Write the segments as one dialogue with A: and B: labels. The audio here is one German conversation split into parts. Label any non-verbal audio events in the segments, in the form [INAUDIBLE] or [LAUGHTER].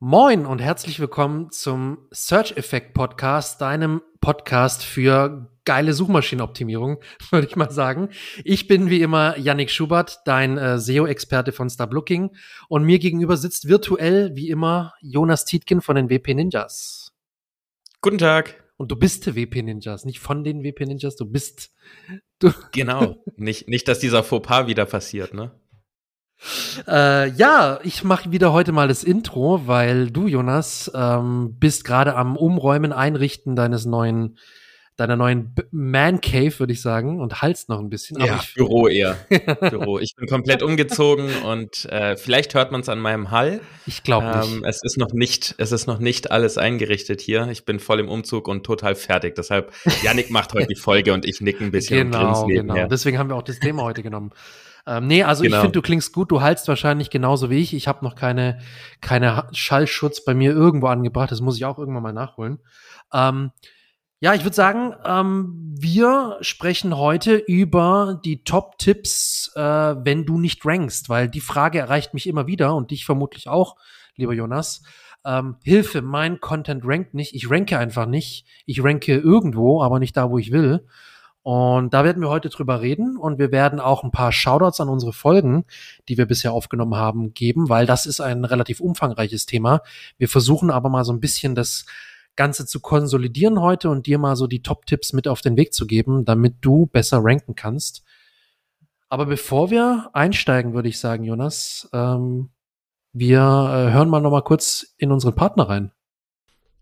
A: Moin und herzlich willkommen zum Search Effect Podcast, deinem Podcast für geile Suchmaschinenoptimierung, [LAUGHS] würde ich mal sagen. Ich bin wie immer Yannick Schubert, dein äh, SEO-Experte von Starblooking und mir gegenüber sitzt virtuell wie immer Jonas Tietgen von den WP Ninjas.
B: Guten Tag.
A: Und du bist WP Ninjas, nicht von den WP Ninjas, du bist du.
B: Genau, [LAUGHS] nicht, nicht, dass dieser Fauxpas wieder passiert, ne?
A: Äh, ja, ich mache wieder heute mal das Intro, weil du, Jonas, ähm, bist gerade am Umräumen, Einrichten deines neuen, deiner neuen Man Cave, würde ich sagen, und halst noch ein bisschen.
B: Ja, ich, Büro eher. [LAUGHS] Büro. Ich bin komplett umgezogen und äh, vielleicht hört man es an meinem Hall.
A: Ich glaube nicht.
B: Ähm, es ist noch nicht, es ist noch nicht alles eingerichtet hier. Ich bin voll im Umzug und total fertig. Deshalb, Janik macht heute die [LAUGHS] Folge und ich nick ein bisschen
A: genau, und genau. Deswegen haben wir auch das Thema heute genommen. Ähm, nee, also genau. ich finde, du klingst gut, du haltst wahrscheinlich genauso wie ich. Ich habe noch keine, keine Schallschutz bei mir irgendwo angebracht. Das muss ich auch irgendwann mal nachholen. Ähm, ja, ich würde sagen, ähm, wir sprechen heute über die Top-Tipps, äh, wenn du nicht rankst, weil die Frage erreicht mich immer wieder und dich vermutlich auch, lieber Jonas. Ähm, Hilfe, mein Content rankt nicht. Ich ranke einfach nicht. Ich ranke irgendwo, aber nicht da, wo ich will. Und da werden wir heute drüber reden und wir werden auch ein paar Shoutouts an unsere Folgen, die wir bisher aufgenommen haben, geben, weil das ist ein relativ umfangreiches Thema. Wir versuchen aber mal so ein bisschen das Ganze zu konsolidieren heute und dir mal so die Top-Tipps mit auf den Weg zu geben, damit du besser ranken kannst. Aber bevor wir einsteigen, würde ich sagen, Jonas, ähm, wir äh, hören mal noch mal kurz in unseren Partner rein.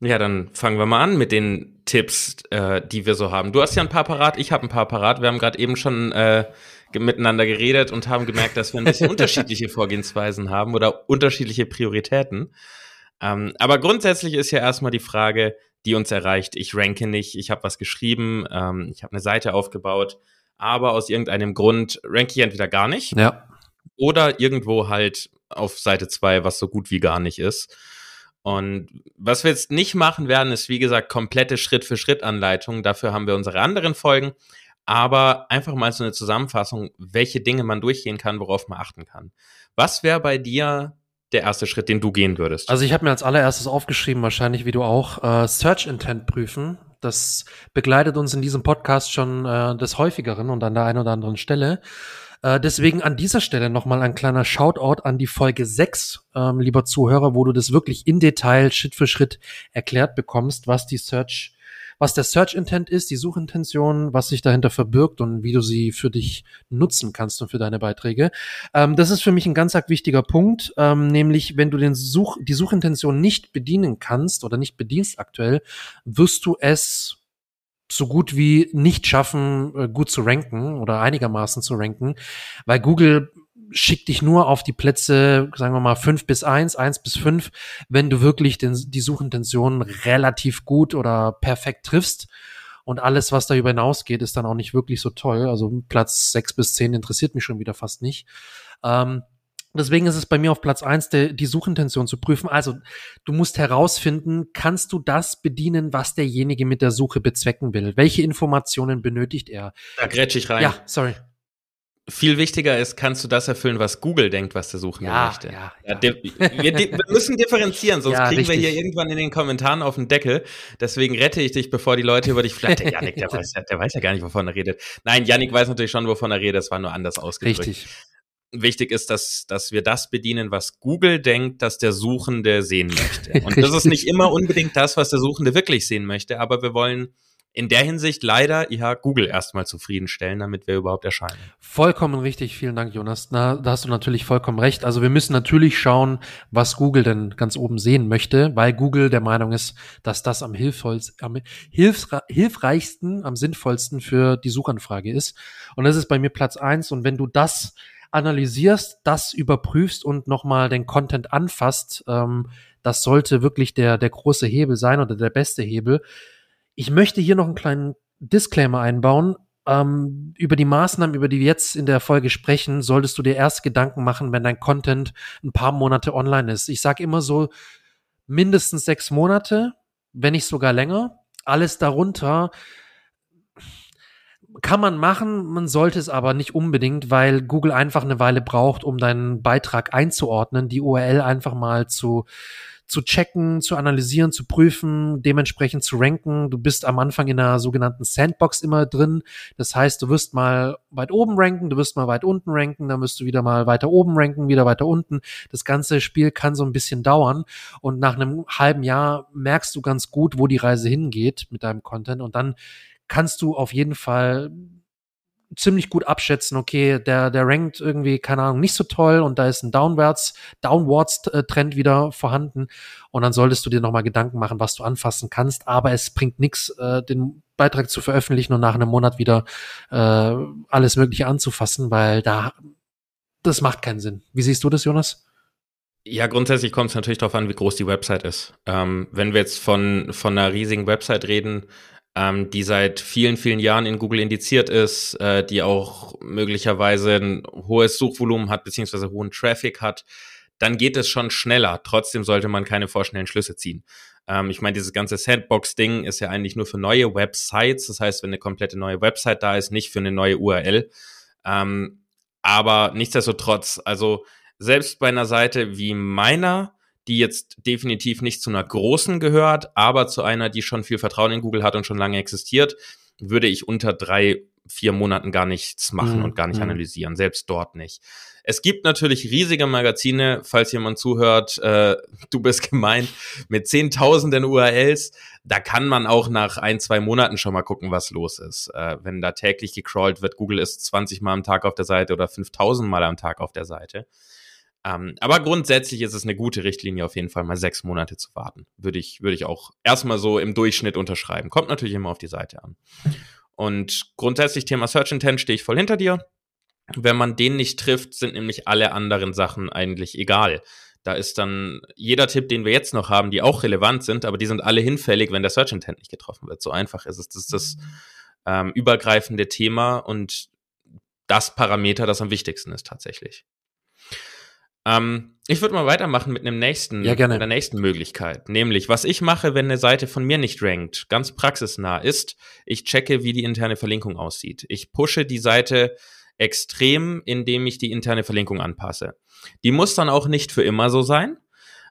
B: Ja, dann fangen wir mal an mit den Tipps, äh, die wir so haben. Du hast ja ein paar parat, ich habe ein paar parat. Wir haben gerade eben schon äh, miteinander geredet und haben gemerkt, dass wir ein bisschen [LAUGHS] unterschiedliche Vorgehensweisen haben oder unterschiedliche Prioritäten. Ähm, aber grundsätzlich ist ja erstmal die Frage, die uns erreicht. Ich ranke nicht, ich habe was geschrieben, ähm, ich habe eine Seite aufgebaut, aber aus irgendeinem Grund ranke ich entweder gar nicht
A: ja.
B: oder irgendwo halt auf Seite zwei, was so gut wie gar nicht ist. Und was wir jetzt nicht machen werden, ist wie gesagt komplette Schritt-für-Schritt-Anleitung. Dafür haben wir unsere anderen Folgen. Aber einfach mal so eine Zusammenfassung, welche Dinge man durchgehen kann, worauf man achten kann. Was wäre bei dir der erste Schritt, den du gehen würdest?
A: Also ich habe mir als allererstes aufgeschrieben, wahrscheinlich wie du auch, äh, Search Intent prüfen. Das begleitet uns in diesem Podcast schon äh, des häufigeren und an der einen oder anderen Stelle. Äh, deswegen an dieser Stelle nochmal ein kleiner Shoutout an die Folge 6, ähm, lieber Zuhörer, wo du das wirklich in Detail Schritt für Schritt erklärt bekommst, was die Search, was der Search Intent ist, die Suchintention, was sich dahinter verbirgt und wie du sie für dich nutzen kannst und für deine Beiträge. Ähm, das ist für mich ein ganz wichtiger Punkt, ähm, nämlich wenn du den Such, die Suchintention nicht bedienen kannst oder nicht bedienst aktuell, wirst du es so gut wie nicht schaffen, äh, gut zu ranken oder einigermaßen zu ranken, weil Google schickt dich nur auf die Plätze, sagen wir mal, fünf bis eins, eins bis fünf, wenn du wirklich den, die Suchintention relativ gut oder perfekt triffst. Und alles, was darüber hinausgeht, ist dann auch nicht wirklich so toll. Also Platz sechs bis zehn interessiert mich schon wieder fast nicht. Ähm, Deswegen ist es bei mir auf Platz eins die Suchintention zu prüfen. Also du musst herausfinden, kannst du das bedienen, was derjenige mit der Suche bezwecken will? Welche Informationen benötigt er?
B: Da grätsch ich rein.
A: Ja, sorry.
B: Viel wichtiger ist, kannst du das erfüllen, was Google denkt, was der Suchende
A: ja,
B: möchte.
A: Ja,
B: ja. wir, wir, müssen differenzieren, sonst [LAUGHS] ja, kriegen richtig. wir hier irgendwann in den Kommentaren auf den Deckel. Deswegen rette ich dich, bevor die Leute über dich flattern. [LAUGHS] Janik, der weiß, der weiß ja gar nicht, wovon er redet. Nein, Janik weiß natürlich schon, wovon er redet. Es war nur anders ausgedrückt.
A: Richtig
B: wichtig ist, dass, dass wir das bedienen, was Google denkt, dass der Suchende sehen möchte. Und das ist nicht [LAUGHS] immer unbedingt das, was der Suchende wirklich sehen möchte, aber wir wollen in der Hinsicht leider ja Google erstmal zufriedenstellen, damit wir überhaupt erscheinen.
A: Vollkommen richtig, vielen Dank, Jonas. Na, da hast du natürlich vollkommen recht. Also wir müssen natürlich schauen, was Google denn ganz oben sehen möchte, weil Google der Meinung ist, dass das am, am hilfreichsten, am sinnvollsten für die Suchanfrage ist. Und das ist bei mir Platz eins. Und wenn du das analysierst, das überprüfst und nochmal den Content anfasst, ähm, das sollte wirklich der, der große Hebel sein oder der beste Hebel. Ich möchte hier noch einen kleinen Disclaimer einbauen. Ähm, über die Maßnahmen, über die wir jetzt in der Folge sprechen, solltest du dir erst Gedanken machen, wenn dein Content ein paar Monate online ist. Ich sage immer so mindestens sechs Monate, wenn nicht sogar länger. Alles darunter kann man machen, man sollte es aber nicht unbedingt, weil Google einfach eine Weile braucht, um deinen Beitrag einzuordnen, die URL einfach mal zu zu checken, zu analysieren, zu prüfen, dementsprechend zu ranken. Du bist am Anfang in einer sogenannten Sandbox immer drin. Das heißt, du wirst mal weit oben ranken, du wirst mal weit unten ranken, dann wirst du wieder mal weiter oben ranken, wieder weiter unten. Das ganze Spiel kann so ein bisschen dauern und nach einem halben Jahr merkst du ganz gut, wo die Reise hingeht mit deinem Content und dann kannst du auf jeden Fall ziemlich gut abschätzen, okay, der, der rankt irgendwie, keine Ahnung, nicht so toll und da ist ein Downwärts, Downwards-Trend wieder vorhanden und dann solltest du dir nochmal Gedanken machen, was du anfassen kannst, aber es bringt nichts, äh, den Beitrag zu veröffentlichen und nach einem Monat wieder äh, alles Mögliche anzufassen, weil da, das macht keinen Sinn. Wie siehst du das, Jonas?
B: Ja, grundsätzlich kommt es natürlich darauf an, wie groß die Website ist. Ähm, wenn wir jetzt von, von einer riesigen Website reden, ähm, die seit vielen, vielen Jahren in Google indiziert ist, äh, die auch möglicherweise ein hohes Suchvolumen hat, beziehungsweise hohen Traffic hat, dann geht es schon schneller. Trotzdem sollte man keine vorschnellen Schlüsse ziehen. Ähm, ich meine, dieses ganze Sandbox-Ding ist ja eigentlich nur für neue Websites. Das heißt, wenn eine komplette neue Website da ist, nicht für eine neue URL. Ähm, aber nichtsdestotrotz, also selbst bei einer Seite wie meiner, die jetzt definitiv nicht zu einer großen gehört, aber zu einer, die schon viel Vertrauen in Google hat und schon lange existiert, würde ich unter drei, vier Monaten gar nichts machen mhm. und gar nicht mhm. analysieren, selbst dort nicht. Es gibt natürlich riesige Magazine, falls jemand zuhört, äh, [LAUGHS] du bist gemeint, mit zehntausenden URLs, da kann man auch nach ein, zwei Monaten schon mal gucken, was los ist. Äh, wenn da täglich gecrawlt wird, Google ist 20 Mal am Tag auf der Seite oder 5000 Mal am Tag auf der Seite. Ähm, aber grundsätzlich ist es eine gute Richtlinie, auf jeden Fall mal sechs Monate zu warten. Würde ich, würde ich auch erstmal so im Durchschnitt unterschreiben. Kommt natürlich immer auf die Seite an. Und grundsätzlich Thema Search Intent stehe ich voll hinter dir. Wenn man den nicht trifft, sind nämlich alle anderen Sachen eigentlich egal. Da ist dann jeder Tipp, den wir jetzt noch haben, die auch relevant sind, aber die sind alle hinfällig, wenn der Search Intent nicht getroffen wird. So einfach ist es. Das ist das ähm, übergreifende Thema und das Parameter, das am wichtigsten ist tatsächlich. Ähm, ich würde mal weitermachen mit einem nächsten,
A: ja, gerne.
B: einer nächsten Möglichkeit. Nämlich, was ich mache, wenn eine Seite von mir nicht rankt, ganz praxisnah ist, ich checke, wie die interne Verlinkung aussieht. Ich pushe die Seite extrem, indem ich die interne Verlinkung anpasse. Die muss dann auch nicht für immer so sein.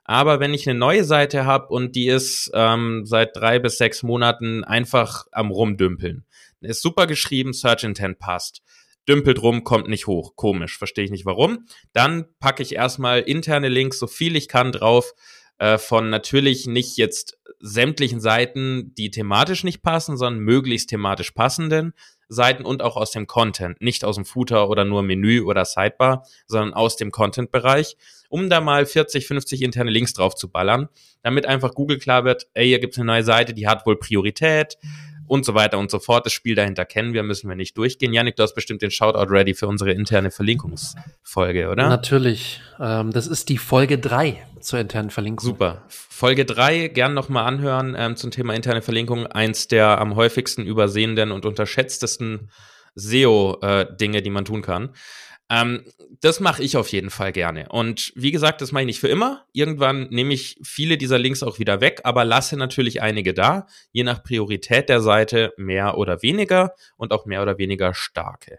B: Aber wenn ich eine neue Seite habe und die ist ähm, seit drei bis sechs Monaten einfach am Rumdümpeln, ist super geschrieben, Search Intent passt, dümpelt rum, kommt nicht hoch. Komisch, verstehe ich nicht warum. Dann packe ich erstmal interne Links, so viel ich kann, drauf, äh, von natürlich nicht jetzt sämtlichen Seiten, die thematisch nicht passen, sondern möglichst thematisch passenden Seiten und auch aus dem Content, nicht aus dem Footer oder nur Menü oder Sidebar, sondern aus dem Content-Bereich, um da mal 40, 50 interne Links drauf zu ballern, damit einfach Google klar wird, ey, hier gibt's eine neue Seite, die hat wohl Priorität, und so weiter und so fort. Das Spiel dahinter kennen wir, müssen wir nicht durchgehen. Janik, du hast bestimmt den Shoutout ready für unsere interne Verlinkungsfolge, oder?
A: Natürlich. Ähm, das ist die Folge drei zur internen Verlinkung.
B: Super. Folge drei gern nochmal anhören ähm, zum Thema interne Verlinkung. Eins der am häufigsten übersehenden und unterschätztesten SEO-Dinge, äh, die man tun kann. Ähm, das mache ich auf jeden Fall gerne. Und wie gesagt, das mache ich nicht für immer. Irgendwann nehme ich viele dieser Links auch wieder weg, aber lasse natürlich einige da, je nach Priorität der Seite mehr oder weniger und auch mehr oder weniger starke.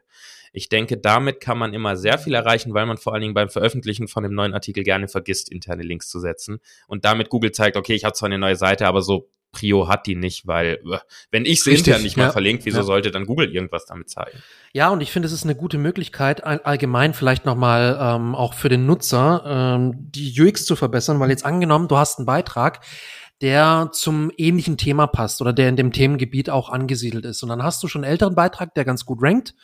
B: Ich denke, damit kann man immer sehr viel erreichen, weil man vor allen Dingen beim Veröffentlichen von dem neuen Artikel gerne vergisst, interne Links zu setzen. Und damit Google zeigt, okay, ich habe zwar eine neue Seite, aber so Prio hat die nicht, weil äh, wenn ich sie intern nicht mal ja. verlinkt, wieso ja. sollte dann Google irgendwas damit zeigen?
A: Ja, und ich finde, es ist eine gute Möglichkeit, allgemein vielleicht nochmal ähm, auch für den Nutzer ähm, die UX zu verbessern, weil jetzt angenommen, du hast einen Beitrag, der zum ähnlichen Thema passt oder der in dem Themengebiet auch angesiedelt ist. Und dann hast du schon einen älteren Beitrag, der ganz gut rankt.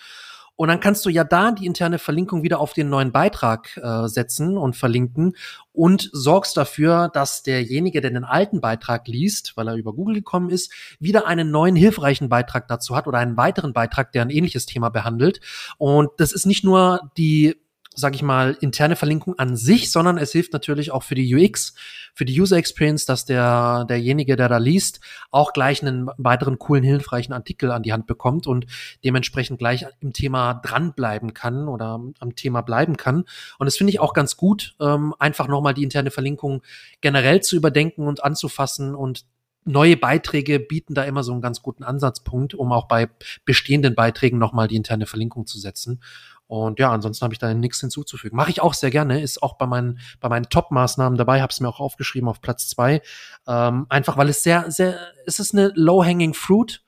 A: Und dann kannst du ja da die interne Verlinkung wieder auf den neuen Beitrag äh, setzen und verlinken und sorgst dafür, dass derjenige, der den alten Beitrag liest, weil er über Google gekommen ist, wieder einen neuen hilfreichen Beitrag dazu hat oder einen weiteren Beitrag, der ein ähnliches Thema behandelt. Und das ist nicht nur die sage ich mal, interne Verlinkung an sich, sondern es hilft natürlich auch für die UX, für die User Experience, dass der, derjenige, der da liest, auch gleich einen weiteren coolen, hilfreichen Artikel an die Hand bekommt und dementsprechend gleich im Thema dranbleiben kann oder am Thema bleiben kann. Und das finde ich auch ganz gut, ähm, einfach nochmal die interne Verlinkung generell zu überdenken und anzufassen und neue Beiträge bieten da immer so einen ganz guten Ansatzpunkt, um auch bei bestehenden Beiträgen nochmal die interne Verlinkung zu setzen. Und ja, ansonsten habe ich da nichts hinzuzufügen. Mache ich auch sehr gerne, ist auch bei meinen, bei meinen Top-Maßnahmen dabei, habe es mir auch aufgeschrieben auf Platz zwei. Ähm, einfach weil es sehr, sehr, es ist eine low-hanging fruit.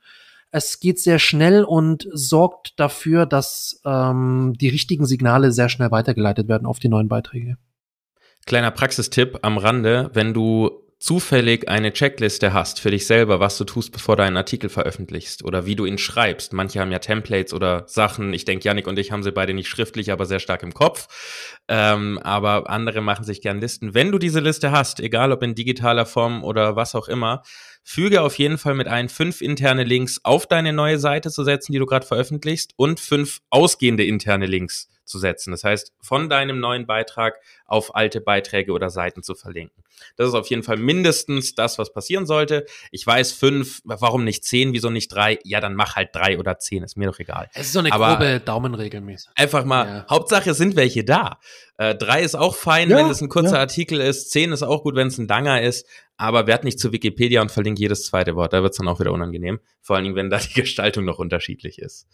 A: Es geht sehr schnell und sorgt dafür, dass ähm, die richtigen Signale sehr schnell weitergeleitet werden auf die neuen Beiträge.
B: Kleiner Praxistipp am Rande, wenn du zufällig eine Checkliste hast für dich selber, was du tust, bevor du einen Artikel veröffentlichst oder wie du ihn schreibst. Manche haben ja Templates oder Sachen. Ich denke, Yannick und ich haben sie beide nicht schriftlich, aber sehr stark im Kopf. Ähm, aber andere machen sich gern Listen. Wenn du diese Liste hast, egal ob in digitaler Form oder was auch immer, füge auf jeden Fall mit ein, fünf interne Links auf deine neue Seite zu setzen, die du gerade veröffentlichst und fünf ausgehende interne Links zu setzen. Das heißt, von deinem neuen Beitrag auf alte Beiträge oder Seiten zu verlinken. Das ist auf jeden Fall mindestens das, was passieren sollte. Ich weiß fünf, warum nicht zehn, wieso nicht drei? Ja, dann mach halt drei oder zehn, ist mir doch egal.
A: Es ist so eine Aber grobe Daumenregel mäßig.
B: Einfach mal, ja. Hauptsache sind welche da. Äh, drei ist auch fein, ja, wenn es ein kurzer ja. Artikel ist. Zehn ist auch gut, wenn es ein Danger ist. Aber werd nicht zu Wikipedia und verlinke jedes zweite Wort. Da wird es dann auch wieder unangenehm. Vor allen Dingen, wenn da die [LAUGHS] Gestaltung noch unterschiedlich ist.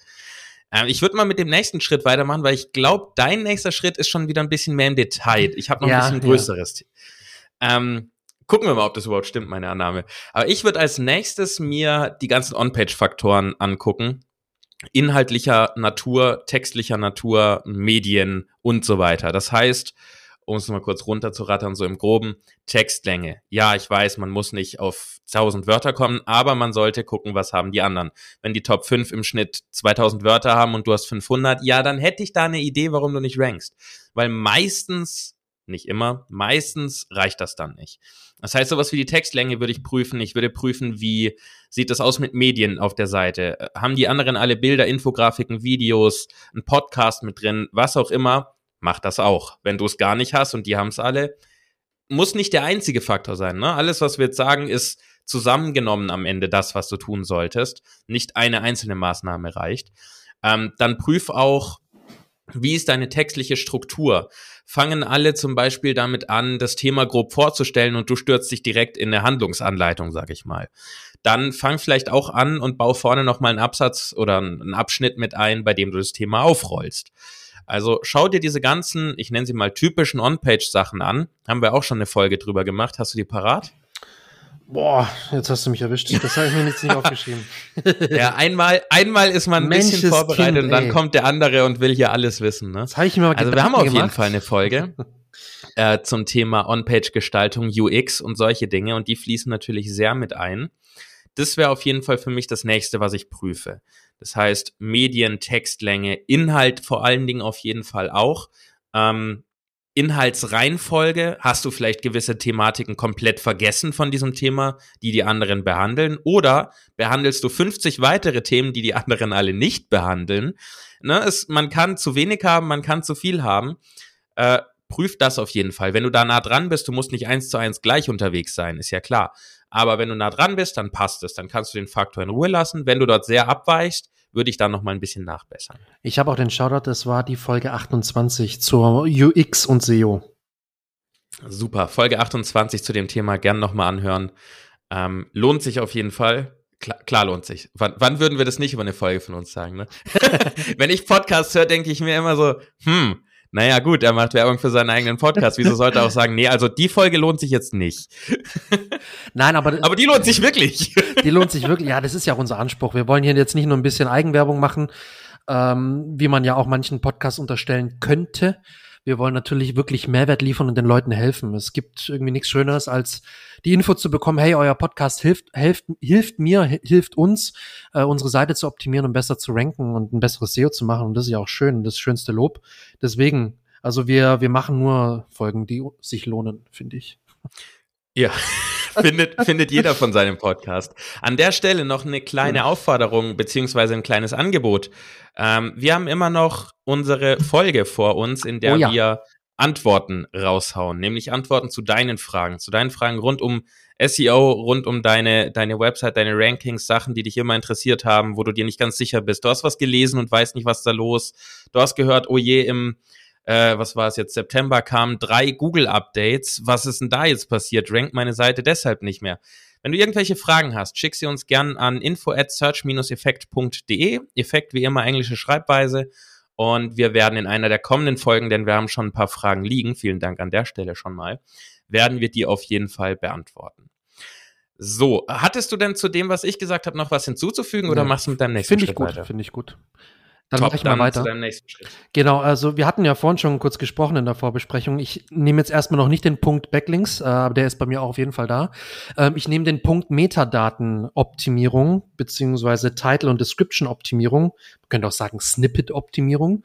B: Ähm, ich würde mal mit dem nächsten Schritt weitermachen, weil ich glaube, dein nächster Schritt ist schon wieder ein bisschen mehr im Detail. Ich habe noch ja, ein bisschen größeres. Ja. Ähm, gucken wir mal, ob das überhaupt stimmt, meine Annahme. Aber ich würde als nächstes mir die ganzen On-Page-Faktoren angucken. Inhaltlicher Natur, textlicher Natur, Medien und so weiter. Das heißt, um es mal kurz runterzurattern, so im groben, Textlänge. Ja, ich weiß, man muss nicht auf 1000 Wörter kommen, aber man sollte gucken, was haben die anderen. Wenn die Top 5 im Schnitt 2000 Wörter haben und du hast 500, ja, dann hätte ich da eine Idee, warum du nicht rankst. Weil meistens, nicht immer, meistens reicht das dann nicht. Das heißt, sowas wie die Textlänge würde ich prüfen. Ich würde prüfen, wie sieht das aus mit Medien auf der Seite? Haben die anderen alle Bilder, Infografiken, Videos, ein Podcast mit drin, was auch immer? Mach das auch. Wenn du es gar nicht hast und die haben es alle, muss nicht der einzige Faktor sein. Ne? Alles, was wir jetzt sagen, ist zusammengenommen am Ende das, was du tun solltest. Nicht eine einzelne Maßnahme reicht. Ähm, dann prüf auch, wie ist deine textliche Struktur? Fangen alle zum Beispiel damit an, das Thema grob vorzustellen und du stürzt dich direkt in eine Handlungsanleitung, sag ich mal. Dann fang vielleicht auch an und bau vorne nochmal einen Absatz oder einen Abschnitt mit ein, bei dem du das Thema aufrollst. Also schau dir diese ganzen, ich nenne sie mal typischen On-Page-Sachen an. Haben wir auch schon eine Folge drüber gemacht. Hast du die parat?
A: Boah, jetzt hast du mich erwischt. Das habe ich mir jetzt nicht [LAUGHS] aufgeschrieben.
B: ja, einmal, einmal ist man ein Mensch bisschen vorbereitet kind, und dann kommt der andere und will hier alles wissen. Ne? Das habe ich mir mal Also wir haben auf gemacht. jeden Fall eine Folge [LAUGHS] äh, zum Thema On-Page-Gestaltung, UX und solche Dinge und die fließen natürlich sehr mit ein. Das wäre auf jeden Fall für mich das nächste, was ich prüfe. Das heißt, Medien, Textlänge, Inhalt vor allen Dingen auf jeden Fall auch. Ähm, Inhaltsreihenfolge, hast du vielleicht gewisse Thematiken komplett vergessen von diesem Thema, die die anderen behandeln, oder behandelst du 50 weitere Themen, die die anderen alle nicht behandeln? Ne, es, man kann zu wenig haben, man kann zu viel haben. Äh, prüf das auf jeden Fall. Wenn du da nah dran bist, du musst nicht eins zu eins gleich unterwegs sein, ist ja klar. Aber wenn du nah dran bist, dann passt es. Dann kannst du den Faktor in Ruhe lassen. Wenn du dort sehr abweichst, würde ich da noch mal ein bisschen nachbessern.
A: Ich habe auch den Shoutout, das war die Folge 28 zur UX und SEO.
B: Super, Folge 28 zu dem Thema gern noch mal anhören. Ähm, lohnt sich auf jeden Fall. Klar, klar lohnt sich. Wann, wann, würden wir das nicht über eine Folge von uns sagen? Ne? [LAUGHS] Wenn ich Podcasts höre, denke ich mir immer so, hm, naja, gut, er macht Werbung für seinen eigenen Podcast. Wieso sollte er auch sagen, nee, also die Folge lohnt sich jetzt nicht? [LAUGHS]
A: Nein, aber.
B: Aber die lohnt sich wirklich. [LAUGHS]
A: Die lohnt sich wirklich. Ja, das ist ja auch unser Anspruch. Wir wollen hier jetzt nicht nur ein bisschen Eigenwerbung machen, ähm, wie man ja auch manchen Podcasts unterstellen könnte. Wir wollen natürlich wirklich Mehrwert liefern und den Leuten helfen. Es gibt irgendwie nichts Schöneres, als die Info zu bekommen, hey, euer Podcast hilft, hilft, hilft mir, hilft uns, äh, unsere Seite zu optimieren und besser zu ranken und ein besseres SEO zu machen. Und das ist ja auch schön, das schönste Lob. Deswegen, also wir, wir machen nur Folgen, die sich lohnen, finde ich.
B: Ja, findet, [LAUGHS] findet jeder von seinem Podcast. An der Stelle noch eine kleine Aufforderung beziehungsweise ein kleines Angebot. Ähm, wir haben immer noch unsere Folge vor uns, in der oh ja. wir Antworten raushauen, nämlich Antworten zu deinen Fragen, zu deinen Fragen rund um SEO, rund um deine, deine Website, deine Rankings, Sachen, die dich immer interessiert haben, wo du dir nicht ganz sicher bist. Du hast was gelesen und weißt nicht, was da los. Du hast gehört, oh je, im äh, was war es jetzt, September kamen drei Google-Updates. Was ist denn da jetzt passiert? Rankt meine Seite deshalb nicht mehr? Wenn du irgendwelche Fragen hast, schick sie uns gern an info at search-effekt.de. Effekt wie immer englische Schreibweise. Und wir werden in einer der kommenden Folgen, denn wir haben schon ein paar Fragen liegen, vielen Dank an der Stelle schon mal, werden wir die auf jeden Fall beantworten. So, hattest du denn zu dem, was ich gesagt habe, noch was hinzuzufügen oder machst du mit deinem nächsten
A: Finde ich gut, finde ich gut. Dann mache ich mal weiter. Genau, also wir hatten ja vorhin schon kurz gesprochen in der Vorbesprechung. Ich nehme jetzt erstmal noch nicht den Punkt Backlinks, äh, aber der ist bei mir auch auf jeden Fall da. Ähm, ich nehme den Punkt Metadatenoptimierung beziehungsweise Title- und Description-Optimierung. Man könnte auch sagen Snippet-Optimierung.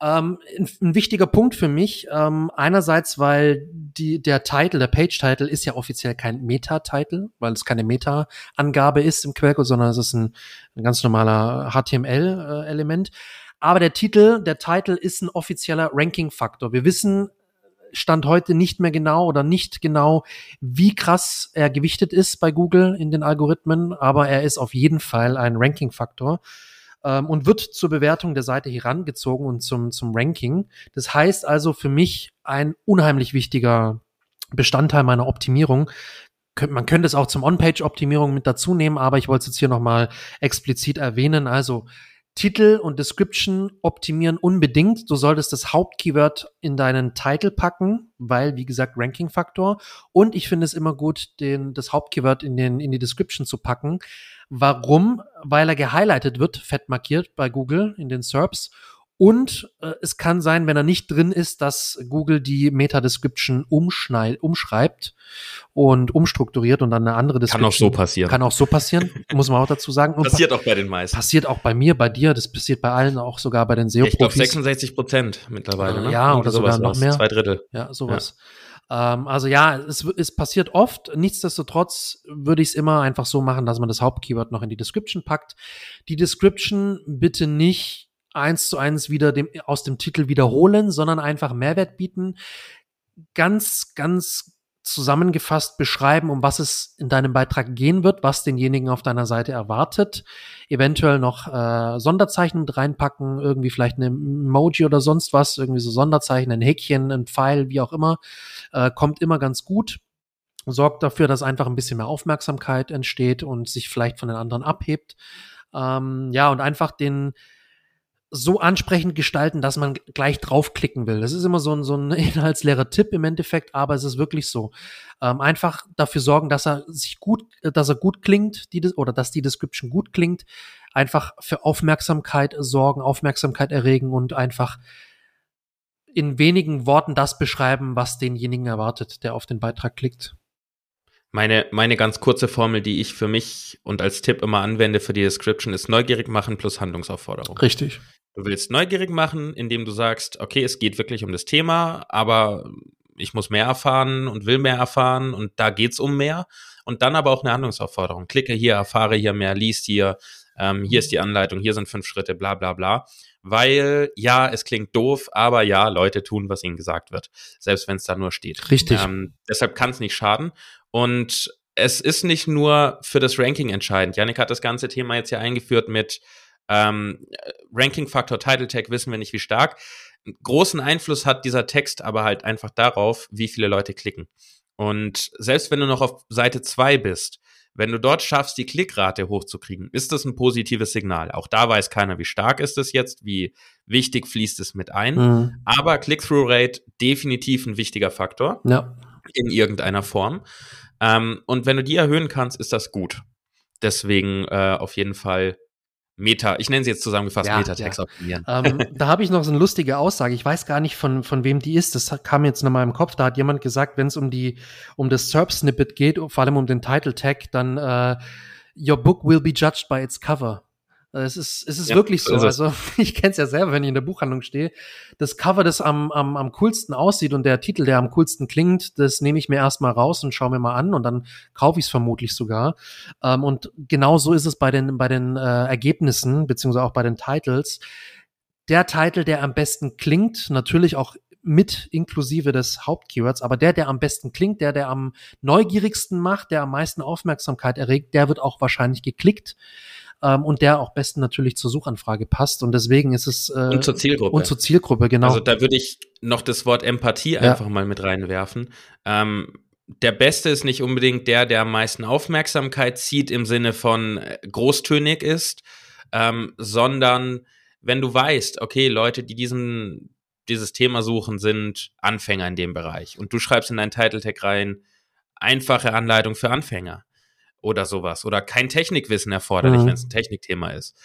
A: Ähm, ein, ein, wichtiger Punkt für mich, ähm, einerseits, weil die, der Titel, der Page-Title ist ja offiziell kein Meta-Title, weil es keine Meta-Angabe ist im Quellcode, sondern es ist ein, ein ganz normaler HTML-Element. Äh, Aber der Titel, der Titel ist ein offizieller Ranking-Faktor. Wir wissen Stand heute nicht mehr genau oder nicht genau, wie krass er gewichtet ist bei Google in den Algorithmen, aber er ist auf jeden Fall ein Ranking-Faktor ähm, und wird zur Bewertung der Seite herangezogen und zum, zum Ranking. Das heißt also für mich ein unheimlich wichtiger Bestandteil meiner Optimierung. Man könnte es auch zum On-Page-Optimierung mit dazu nehmen, aber ich wollte es jetzt hier nochmal explizit erwähnen. Also Titel und Description optimieren unbedingt. Du solltest das Hauptkeyword in deinen Titel packen, weil, wie gesagt, Ranking-Faktor. Und ich finde es immer gut, den, das Hauptkeyword in, den, in die Description zu packen. Warum? Weil er gehighlightet wird, fett markiert bei Google in den SERPs und äh, es kann sein, wenn er nicht drin ist, dass Google die Meta-Description umschreibt und umstrukturiert und dann eine andere
B: Description. Kann auch so passieren.
A: Kann auch so passieren, muss man auch dazu sagen. Und
B: passiert auch bei den meisten.
A: Passiert auch bei mir, bei dir, das passiert bei allen, auch sogar bei den SEO-Profis. Ich
B: glaube 66 Prozent mittlerweile. Ne?
A: Ja, oder sogar noch mehr.
B: Zwei Drittel.
A: Ja, sowas. Ja. Ähm, also ja, es, es passiert oft. Nichtsdestotrotz würde ich es immer einfach so machen, dass man das Hauptkeyword noch in die Description packt. Die Description bitte nicht eins zu eins wieder dem, aus dem Titel wiederholen, sondern einfach Mehrwert bieten. Ganz, ganz zusammengefasst beschreiben, um was es in deinem Beitrag gehen wird, was denjenigen auf deiner Seite erwartet. Eventuell noch äh, Sonderzeichen mit reinpacken, irgendwie vielleicht eine Emoji oder sonst was, irgendwie so Sonderzeichen, ein Häkchen, ein Pfeil, wie auch immer, äh, kommt immer ganz gut. Sorgt dafür, dass einfach ein bisschen mehr Aufmerksamkeit entsteht und sich vielleicht von den anderen abhebt. Ähm, ja, und einfach den, so ansprechend gestalten, dass man gleich draufklicken will. Das ist immer so ein, so ein [LAUGHS] inhaltsleerer Tipp im Endeffekt, aber es ist wirklich so. Ähm, einfach dafür sorgen, dass er sich gut, dass er gut klingt, die, oder dass die Description gut klingt. Einfach für Aufmerksamkeit sorgen, Aufmerksamkeit erregen und einfach in wenigen Worten das beschreiben, was denjenigen erwartet, der auf den Beitrag klickt.
B: Meine, meine ganz kurze Formel, die ich für mich und als Tipp immer anwende für die Description, ist neugierig machen plus Handlungsaufforderung.
A: Richtig.
B: Du willst neugierig machen, indem du sagst, okay, es geht wirklich um das Thema, aber ich muss mehr erfahren und will mehr erfahren und da geht's um mehr. Und dann aber auch eine Handlungsaufforderung. Klicke hier, erfahre hier mehr, liest hier, ähm, hier ist die Anleitung, hier sind fünf Schritte, bla bla bla. Weil ja, es klingt doof, aber ja, Leute tun, was ihnen gesagt wird. Selbst wenn es da nur steht.
A: Richtig.
B: Ähm, deshalb kann es nicht schaden. Und es ist nicht nur für das Ranking entscheidend. Janik hat das ganze Thema jetzt hier eingeführt mit ähm, Ranking-Faktor Title Tag wissen wir nicht wie stark. Großen Einfluss hat dieser Text aber halt einfach darauf, wie viele Leute klicken. Und selbst wenn du noch auf Seite 2 bist, wenn du dort schaffst, die Klickrate hochzukriegen, ist das ein positives Signal. Auch da weiß keiner, wie stark ist es jetzt, wie wichtig fließt es mit ein. Mhm. Aber Click-Through-Rate definitiv ein wichtiger Faktor.
A: Ja.
B: In irgendeiner Form. Ähm, und wenn du die erhöhen kannst, ist das gut. Deswegen äh, auf jeden Fall Meta, ich nenne sie jetzt zusammengefasst ja, Meta-Tags
A: ja. optimieren. Ähm, da habe ich noch so eine lustige Aussage. Ich weiß gar nicht, von, von wem die ist. Das kam jetzt nochmal im Kopf. Da hat jemand gesagt, wenn es um die, um das SERP-Snippet geht, vor allem um den Title-Tag, dann äh, Your book will be judged by its cover. Es ist, es ist ja, wirklich so. Ist also [LAUGHS] ich kenne es ja selber, wenn ich in der Buchhandlung stehe. Das Cover, das am, am, am coolsten aussieht und der Titel, der am coolsten klingt, das nehme ich mir erstmal raus und schaue mir mal an und dann kaufe ich es vermutlich sogar. Ähm, und genau so ist es bei den, bei den äh, Ergebnissen, beziehungsweise auch bei den Titles. Der Titel, der am besten klingt, natürlich auch mit inklusive des Hauptkeywords, aber der, der am besten klingt, der, der am neugierigsten macht, der am meisten Aufmerksamkeit erregt, der wird auch wahrscheinlich geklickt ähm, und der auch besten natürlich zur Suchanfrage passt. Und deswegen ist es
B: äh, und zur Zielgruppe.
A: Und zur Zielgruppe, genau. Also
B: da würde ich noch das Wort Empathie ja. einfach mal mit reinwerfen. Ähm, der Beste ist nicht unbedingt der, der am meisten Aufmerksamkeit zieht im Sinne von äh, großtönig ist, ähm, sondern wenn du weißt, okay, Leute, die diesen, dieses Thema suchen, sind Anfänger in dem Bereich und du schreibst in deinen Title Tag rein, einfache Anleitung für Anfänger oder sowas oder kein Technikwissen erforderlich, mhm. wenn es ein Technikthema ist,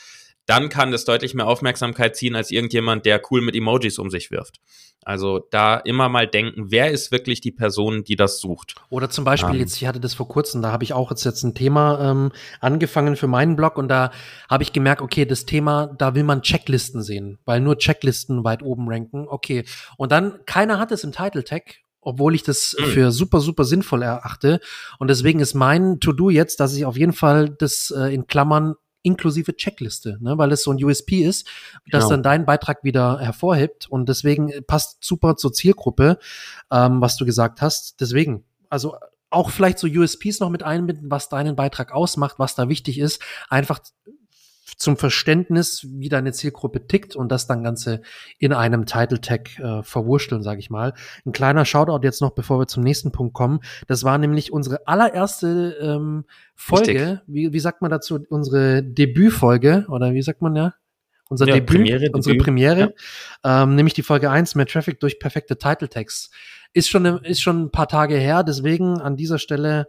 B: dann kann das deutlich mehr Aufmerksamkeit ziehen als irgendjemand, der cool mit Emojis um sich wirft. Also da immer mal denken, wer ist wirklich die Person, die das sucht.
A: Oder zum Beispiel ähm. jetzt, ich hatte das vor kurzem, da habe ich auch jetzt, jetzt ein Thema ähm, angefangen für meinen Blog und da habe ich gemerkt, okay, das Thema, da will man Checklisten sehen, weil nur Checklisten weit oben ranken. Okay. Und dann, keiner hat es im Title Tag obwohl ich das mhm. für super, super sinnvoll erachte. Und deswegen ist mein To-Do jetzt, dass ich auf jeden Fall das äh, in Klammern inklusive Checkliste, ne, weil es so ein USP ist, das genau. dann deinen Beitrag wieder hervorhebt. Und deswegen passt super zur Zielgruppe, ähm, was du gesagt hast. Deswegen, also auch vielleicht so USPs noch mit einbinden, was deinen Beitrag ausmacht, was da wichtig ist. Einfach zum Verständnis, wie deine Zielgruppe tickt und das dann Ganze in einem Title Tag äh, verwursteln, sage ich mal. Ein kleiner Shoutout jetzt noch, bevor wir zum nächsten Punkt kommen. Das war nämlich unsere allererste ähm, Folge, wie, wie sagt man dazu, unsere Debütfolge oder wie sagt man ja? Unser ja, Debüt, Premiere, unsere Debüt. Premiere, ja. ähm, nämlich die Folge 1, mehr Traffic durch perfekte Title Tags. Ist schon, ist schon ein paar Tage her, deswegen an dieser Stelle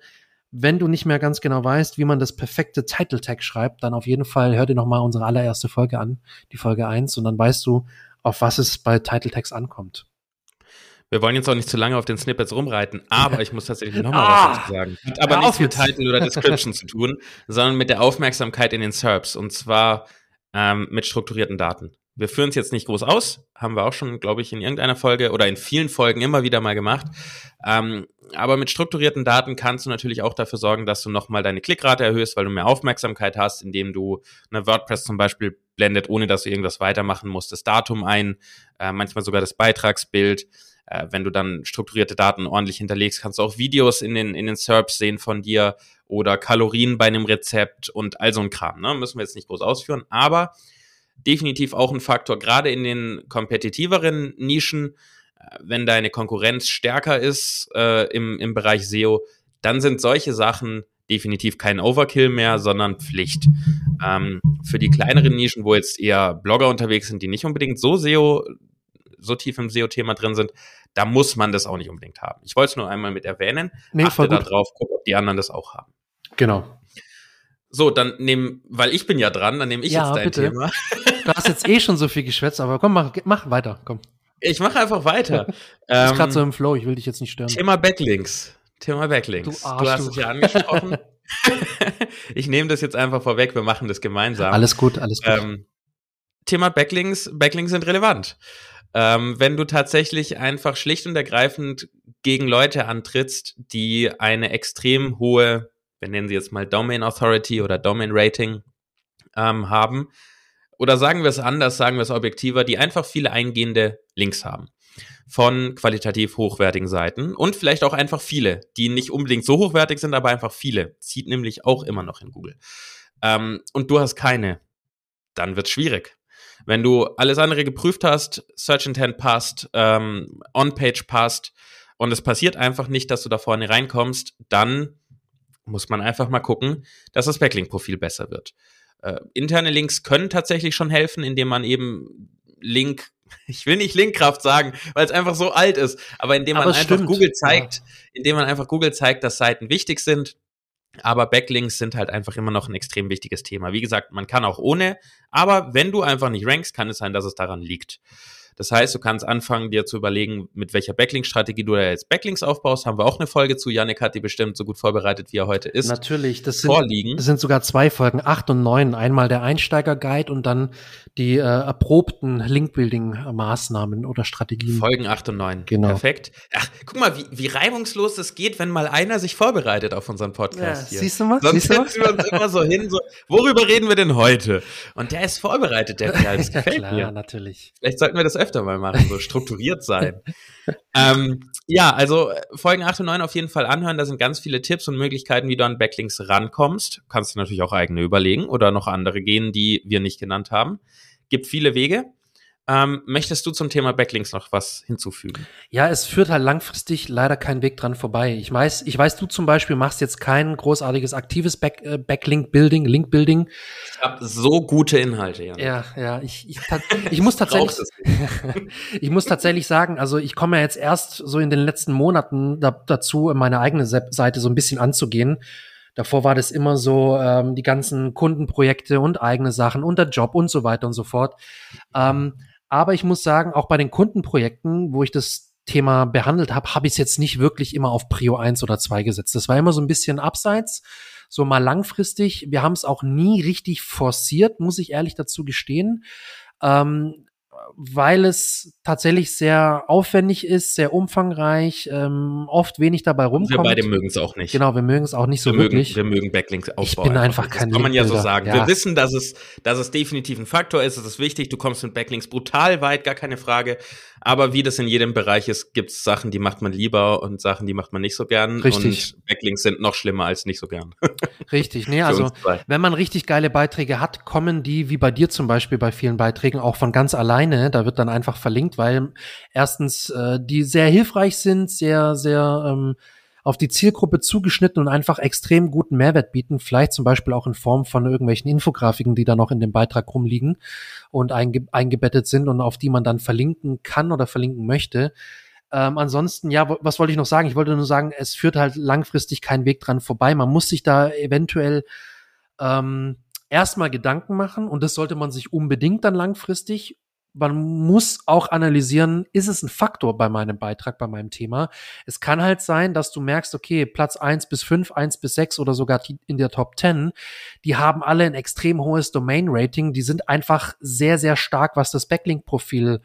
A: wenn du nicht mehr ganz genau weißt, wie man das perfekte Title Tag schreibt, dann auf jeden Fall hör dir noch mal unsere allererste Folge an, die Folge 1, und dann weißt du, auf was es bei Title Tags ankommt.
B: Wir wollen jetzt auch nicht zu lange auf den Snippets rumreiten, aber ich muss tatsächlich noch mal [LAUGHS] ah, was dazu sagen. Hat aber nichts mit Title oder Description zu tun, sondern mit der Aufmerksamkeit in den SERPs und zwar ähm, mit strukturierten Daten. Wir führen es jetzt nicht groß aus, haben wir auch schon, glaube ich, in irgendeiner Folge oder in vielen Folgen immer wieder mal gemacht. Ähm, aber mit strukturierten Daten kannst du natürlich auch dafür sorgen, dass du nochmal deine Klickrate erhöhst, weil du mehr Aufmerksamkeit hast, indem du eine WordPress zum Beispiel blendet, ohne dass du irgendwas weitermachen musst, das Datum ein, äh, manchmal sogar das Beitragsbild. Äh, wenn du dann strukturierte Daten ordentlich hinterlegst, kannst du auch Videos in den, in den SERPs sehen von dir oder Kalorien bei einem Rezept und all so ein Kram. Ne? Müssen wir jetzt nicht groß ausführen, aber definitiv auch ein Faktor, gerade in den kompetitiveren Nischen, äh, wenn deine Konkurrenz stärker ist äh, im, im Bereich SEO, dann sind solche Sachen definitiv kein Overkill mehr, sondern Pflicht. Ähm, für die kleineren Nischen, wo jetzt eher Blogger unterwegs sind, die nicht unbedingt so SEO, so tief im SEO-Thema drin sind, da muss man das auch nicht unbedingt haben. Ich wollte es nur einmal mit erwähnen. Nee, Achte da drauf, guck, ob die anderen das auch haben.
A: Genau.
B: So, dann nehmen, weil ich bin ja dran, dann nehme ich ja, jetzt dein bitte. Thema. [LAUGHS]
A: Du hast jetzt eh schon so viel geschwätzt, aber komm, mach, mach weiter, komm.
B: Ich mache einfach weiter. [LAUGHS]
A: du bist ähm, gerade so im Flow, ich will dich jetzt nicht stören.
B: Thema Backlinks. Thema Backlinks. Du, Arsch, du hast du. es ja angesprochen. [LAUGHS] [LAUGHS] ich nehme das jetzt einfach vorweg, wir machen das gemeinsam.
A: Alles gut, alles gut.
B: Ähm, Thema Backlinks, Backlinks sind relevant. Ähm, wenn du tatsächlich einfach schlicht und ergreifend gegen Leute antrittst, die eine extrem hohe wir nennen sie jetzt mal Domain Authority oder Domain Rating ähm, haben. Oder sagen wir es anders, sagen wir es objektiver, die einfach viele eingehende Links haben von qualitativ hochwertigen Seiten und vielleicht auch einfach viele, die nicht unbedingt so hochwertig sind, aber einfach viele. Zieht nämlich auch immer noch in Google. Ähm, und du hast keine, dann wird es schwierig. Wenn du alles andere geprüft hast, Search Intent passt, ähm, On-Page passt und es passiert einfach nicht, dass du da vorne reinkommst, dann muss man einfach mal gucken, dass das Backlink-Profil besser wird. Äh, interne Links können tatsächlich schon helfen, indem man eben Link, [LAUGHS] ich will nicht Linkkraft sagen, weil es einfach so alt ist, aber indem man aber einfach stimmt. Google zeigt, ja. indem man einfach Google zeigt, dass Seiten wichtig sind, Aber Backlinks sind halt einfach immer noch ein extrem wichtiges Thema. Wie gesagt, man kann auch ohne, aber wenn du einfach nicht rankst, kann es sein, dass es daran liegt. Das heißt, du kannst anfangen, dir zu überlegen, mit welcher Backlink-Strategie du da jetzt Backlinks aufbaust. Haben wir auch eine Folge zu. Yannick hat die bestimmt so gut vorbereitet, wie er heute ist.
A: Natürlich, das sind, vorliegen. Das sind sogar zwei Folgen, acht und neun. Einmal der Einsteiger-Guide und dann die äh, erprobten Link-Building-Maßnahmen oder Strategien.
B: Folgen acht und neun.
A: Genau.
B: Perfekt. Ach, guck mal, wie, wie reibungslos das geht, wenn mal einer sich vorbereitet auf unseren Podcast
A: ja, hier. Siehst du mal?
B: Sonst
A: siehst
B: wir uns immer so hin, so, worüber reden wir denn heute? Und der ist vorbereitet, der Kerl. Das [LAUGHS] gefällt ja, klar, mir.
A: natürlich.
B: Vielleicht sollten wir das öfter mal machen, so strukturiert sein. [LAUGHS] ähm, ja, also äh, Folgen 8 und 9 auf jeden Fall anhören. Da sind ganz viele Tipps und Möglichkeiten, wie du an Backlinks rankommst. Kannst du natürlich auch eigene überlegen oder noch andere gehen, die wir nicht genannt haben. Gibt viele Wege. Ähm, möchtest du zum Thema Backlinks noch was hinzufügen?
A: Ja, es führt halt langfristig leider kein Weg dran vorbei. Ich weiß, ich weiß, du zum Beispiel machst jetzt kein großartiges aktives Back, äh, Backlink-Building, Link-Building.
B: Ich habe so gute Inhalte,
A: ja. Ja, ja, ich, ich, ich muss [LAUGHS] tatsächlich, [LAUGHS] ich muss tatsächlich sagen, also ich komme ja jetzt erst so in den letzten Monaten da, dazu, meine eigene Seite so ein bisschen anzugehen. Davor war das immer so, ähm, die ganzen Kundenprojekte und eigene Sachen und der Job und so weiter und so fort. Ähm, aber ich muss sagen, auch bei den Kundenprojekten, wo ich das Thema behandelt habe, habe ich es jetzt nicht wirklich immer auf Prio 1 oder 2 gesetzt. Das war immer so ein bisschen abseits, so mal langfristig. Wir haben es auch nie richtig forciert, muss ich ehrlich dazu gestehen. Ähm, weil es tatsächlich sehr aufwendig ist, sehr umfangreich, ähm, oft wenig dabei rumkommt.
B: Wir beide mögen es auch nicht.
A: Genau, wir mögen es auch nicht so
B: wir
A: wirklich.
B: Mögen, wir mögen Backlinks
A: aufbauen. Ich bin einfach, einfach kein
B: Das kann man ja so sagen. Ja. Wir wissen, dass es, dass es definitiv ein Faktor ist, es ist wichtig, du kommst mit Backlinks brutal weit, gar keine Frage. Aber wie das in jedem Bereich ist, gibt es Sachen, die macht man lieber und Sachen, die macht man nicht so gern.
A: Richtig.
B: Und Backlinks sind noch schlimmer als nicht so gern. [LAUGHS]
A: Richtig, nee, also wenn man richtig geile Beiträge hat, kommen die, wie bei dir zum Beispiel bei vielen Beiträgen, auch von ganz alleine. Da wird dann einfach verlinkt, weil erstens äh, die sehr hilfreich sind, sehr, sehr ähm, auf die Zielgruppe zugeschnitten und einfach extrem guten Mehrwert bieten, vielleicht zum Beispiel auch in Form von irgendwelchen Infografiken, die da noch in dem Beitrag rumliegen und einge eingebettet sind und auf die man dann verlinken kann oder verlinken möchte. Ähm, ansonsten, ja, was wollte ich noch sagen? Ich wollte nur sagen, es führt halt langfristig kein Weg dran vorbei. Man muss sich da eventuell ähm, erstmal Gedanken machen und das sollte man sich unbedingt dann langfristig man muss auch analysieren, ist es ein Faktor bei meinem Beitrag, bei meinem Thema? Es kann halt sein, dass du merkst, okay, Platz eins bis fünf, eins bis sechs oder sogar in der Top 10, die haben alle ein extrem hohes Domain-Rating, die sind einfach sehr, sehr stark, was das Backlink-Profil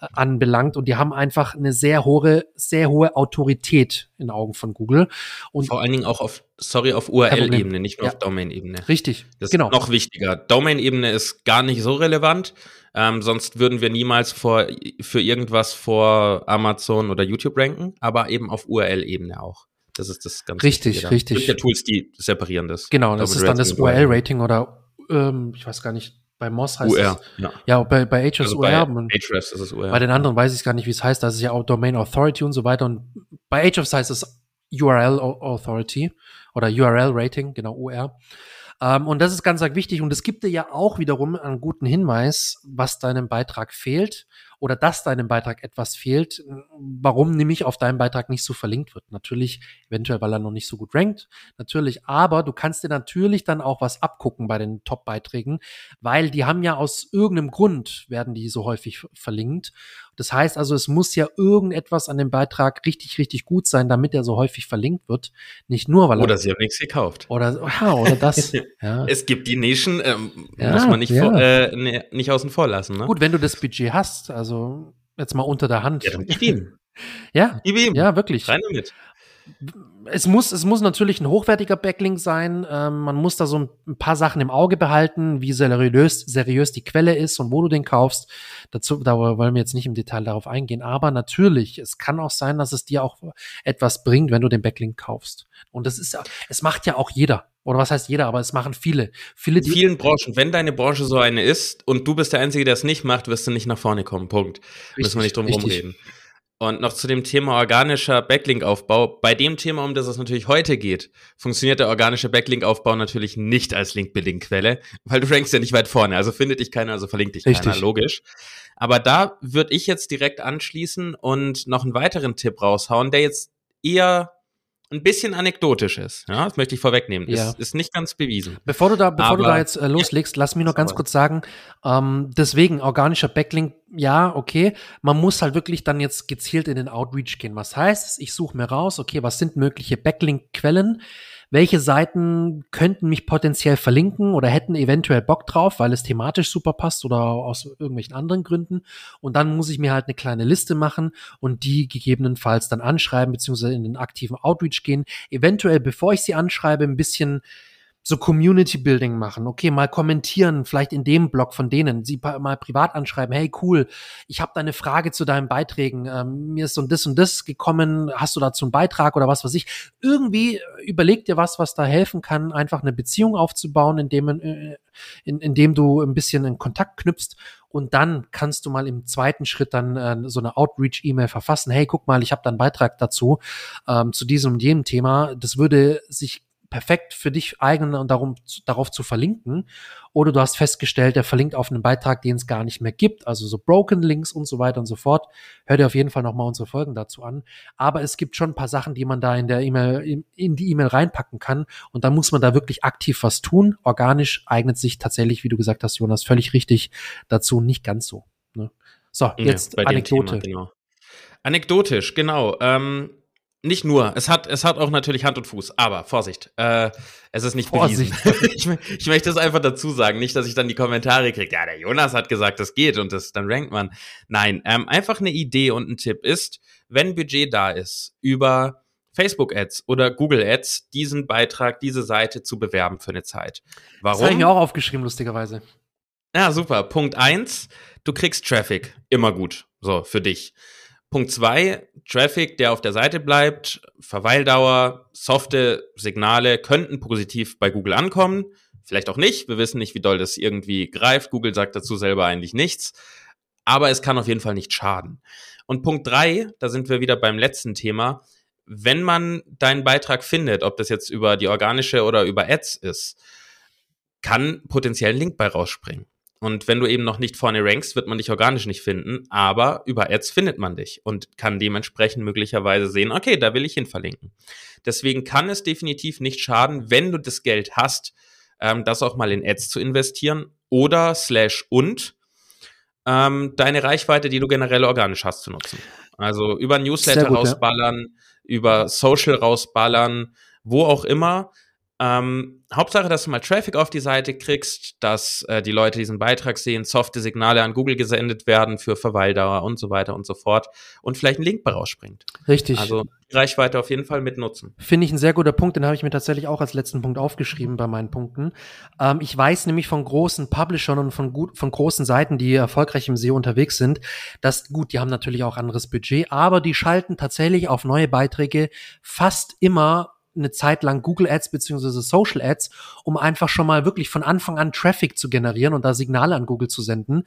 A: anbelangt und die haben einfach eine sehr hohe, sehr hohe Autorität in Augen von Google.
B: Und vor allen Dingen auch auf, sorry, auf URL-Ebene, nicht nur ja. auf Domain-Ebene.
A: Richtig,
B: das genau. ist noch wichtiger. Domain-Ebene ist gar nicht so relevant. Ähm, sonst würden wir niemals vor, für irgendwas vor Amazon oder YouTube ranken, aber eben auf URL-Ebene auch. Das ist das ganz
A: Richtig, Wichtige richtig. Es
B: gibt ja Tools, die separieren das.
A: Genau, das ist dann das URL-Rating oder ähm, ich weiß gar nicht, bei Moss heißt
B: UR,
A: es. Ja. ja, bei, bei Ahrefs also UR. Bei
B: Ahrefs ist es UR.
A: Bei den anderen weiß ich gar nicht, wie es heißt. Das ist ja auch Domain Authority und so weiter. Und bei Ahrefs heißt es URL Authority oder URL Rating, genau UR. Ähm, und das ist ganz, ganz wichtig. Und es gibt dir ja auch wiederum einen guten Hinweis, was deinem Beitrag fehlt oder dass deinem Beitrag etwas fehlt, warum nämlich auf deinem Beitrag nicht so verlinkt wird. Natürlich, eventuell, weil er noch nicht so gut rankt, natürlich, aber du kannst dir natürlich dann auch was abgucken bei den Top-Beiträgen, weil die haben ja aus irgendeinem Grund, werden die so häufig verlinkt. Das heißt also, es muss ja irgendetwas an dem Beitrag richtig, richtig gut sein, damit er so häufig verlinkt wird. Nicht nur, weil
B: er. Oder sie haben nichts gekauft.
A: Oder, ja, oder das. [LAUGHS]
B: ja. Es gibt die Nischen, ähm, ja, muss man nicht, ja. vor, äh, ne, nicht außen vor lassen. Ne?
A: Gut, wenn du das Budget hast, also jetzt mal unter der Hand.
B: Ja, dann gib ihm.
A: ja, gib ihm. ja, wirklich.
B: Rein damit
A: es muss, es muss natürlich ein hochwertiger Backlink sein. Ähm, man muss da so ein, paar Sachen im Auge behalten, wie seriös, seriös die Quelle ist und wo du den kaufst. Dazu, da wollen wir jetzt nicht im Detail darauf eingehen. Aber natürlich, es kann auch sein, dass es dir auch etwas bringt, wenn du den Backlink kaufst. Und das ist ja, es macht ja auch jeder. Oder was heißt jeder, aber es machen viele. Viele,
B: die. In vielen Branchen. Wenn deine Branche so eine ist und du bist der Einzige, der es nicht macht, wirst du nicht nach vorne kommen. Punkt. Richtig, Müssen wir nicht drum richtig. rumreden. Und noch zu dem Thema organischer Backlink-Aufbau. Bei dem Thema, um das es natürlich heute geht, funktioniert der organische Backlink-Aufbau natürlich nicht als Link-Building-Quelle, weil du rankst ja nicht weit vorne. Also findet dich keiner, also verlinkt dich Richtig. keiner, logisch. Aber da würde ich jetzt direkt anschließen und noch einen weiteren Tipp raushauen, der jetzt eher ein bisschen anekdotisch ist. Ja, das möchte ich vorwegnehmen. Ja. Ist, ist nicht ganz bewiesen.
A: Bevor du da, bevor Aber, du da jetzt äh, loslegst, lass mich noch ganz kurz sagen, ähm, deswegen organischer Backlink, ja, okay, man muss halt wirklich dann jetzt gezielt in den Outreach gehen. Was heißt, ich suche mir raus, okay, was sind mögliche Backlink-Quellen? Welche Seiten könnten mich potenziell verlinken oder hätten eventuell Bock drauf, weil es thematisch super passt oder aus irgendwelchen anderen Gründen. Und dann muss ich mir halt eine kleine Liste machen und die gegebenenfalls dann anschreiben, beziehungsweise in den aktiven Outreach gehen. Eventuell, bevor ich sie anschreibe, ein bisschen so Community Building machen. Okay, mal kommentieren, vielleicht in dem Blog von denen, sie mal privat anschreiben, hey cool, ich habe da eine Frage zu deinen Beiträgen, ähm, mir ist so ein das und das gekommen, hast du dazu einen Beitrag oder was weiß ich. Irgendwie überleg dir was, was da helfen kann, einfach eine Beziehung aufzubauen, indem, äh, in, indem du ein bisschen in Kontakt knüpfst und dann kannst du mal im zweiten Schritt dann äh, so eine Outreach-E-Mail verfassen. Hey, guck mal, ich habe da einen Beitrag dazu, ähm, zu diesem und jenem Thema. Das würde sich perfekt für dich eignen und darum, darauf zu verlinken. Oder du hast festgestellt, der verlinkt auf einen Beitrag, den es gar nicht mehr gibt, also so Broken Links und so weiter und so fort. Hör dir auf jeden Fall nochmal unsere Folgen dazu an. Aber es gibt schon ein paar Sachen, die man da in der E-Mail, in, in die E-Mail reinpacken kann. Und dann muss man da wirklich aktiv was tun. Organisch eignet sich tatsächlich, wie du gesagt hast, Jonas, völlig richtig dazu, nicht ganz so. Ne? So, jetzt ja, Anekdote. Thema,
B: genau. Anekdotisch, genau. Ähm, nicht nur, es hat, es hat auch natürlich Hand und Fuß, aber Vorsicht, äh, es ist nicht Vorsicht. bewiesen. [LAUGHS] ich, ich, möchte es einfach dazu sagen, nicht, dass ich dann die Kommentare kriege, ja, der Jonas hat gesagt, das geht und das, dann rankt man. Nein, ähm, einfach eine Idee und ein Tipp ist, wenn Budget da ist, über Facebook-Ads oder Google-Ads diesen Beitrag, diese Seite zu bewerben für eine Zeit.
A: Warum? Das habe ich mir auch aufgeschrieben, lustigerweise.
B: Ja, super. Punkt eins, du kriegst Traffic. Immer gut. So, für dich. Punkt zwei, Traffic, der auf der Seite bleibt, Verweildauer, softe Signale könnten positiv bei Google ankommen. Vielleicht auch nicht. Wir wissen nicht, wie doll das irgendwie greift. Google sagt dazu selber eigentlich nichts. Aber es kann auf jeden Fall nicht schaden. Und Punkt drei, da sind wir wieder beim letzten Thema. Wenn man deinen Beitrag findet, ob das jetzt über die organische oder über Ads ist, kann potenziell ein Link bei rausspringen. Und wenn du eben noch nicht vorne rankst, wird man dich organisch nicht finden, aber über Ads findet man dich und kann dementsprechend möglicherweise sehen, okay, da will ich hin verlinken. Deswegen kann es definitiv nicht schaden, wenn du das Geld hast, ähm, das auch mal in Ads zu investieren oder slash und ähm, deine Reichweite, die du generell organisch hast, zu nutzen. Also über Newsletter gut, rausballern, ja. über Social rausballern, wo auch immer ähm, Hauptsache, dass du mal Traffic auf die Seite kriegst, dass äh, die Leute diesen Beitrag sehen, softe Signale an Google gesendet werden für Verweildauer und so weiter und so fort und vielleicht ein Link rausspringt.
A: Richtig.
B: Also Reichweite auf jeden Fall mitnutzen.
A: Finde ich ein sehr guter Punkt, den habe ich mir tatsächlich auch als letzten Punkt aufgeschrieben bei meinen Punkten. Ähm, ich weiß nämlich von großen Publishern und von gut, von großen Seiten, die erfolgreich im SEO unterwegs sind, dass gut, die haben natürlich auch anderes Budget, aber die schalten tatsächlich auf neue Beiträge fast immer eine Zeit lang Google Ads beziehungsweise Social Ads, um einfach schon mal wirklich von Anfang an Traffic zu generieren und da Signale an Google zu senden.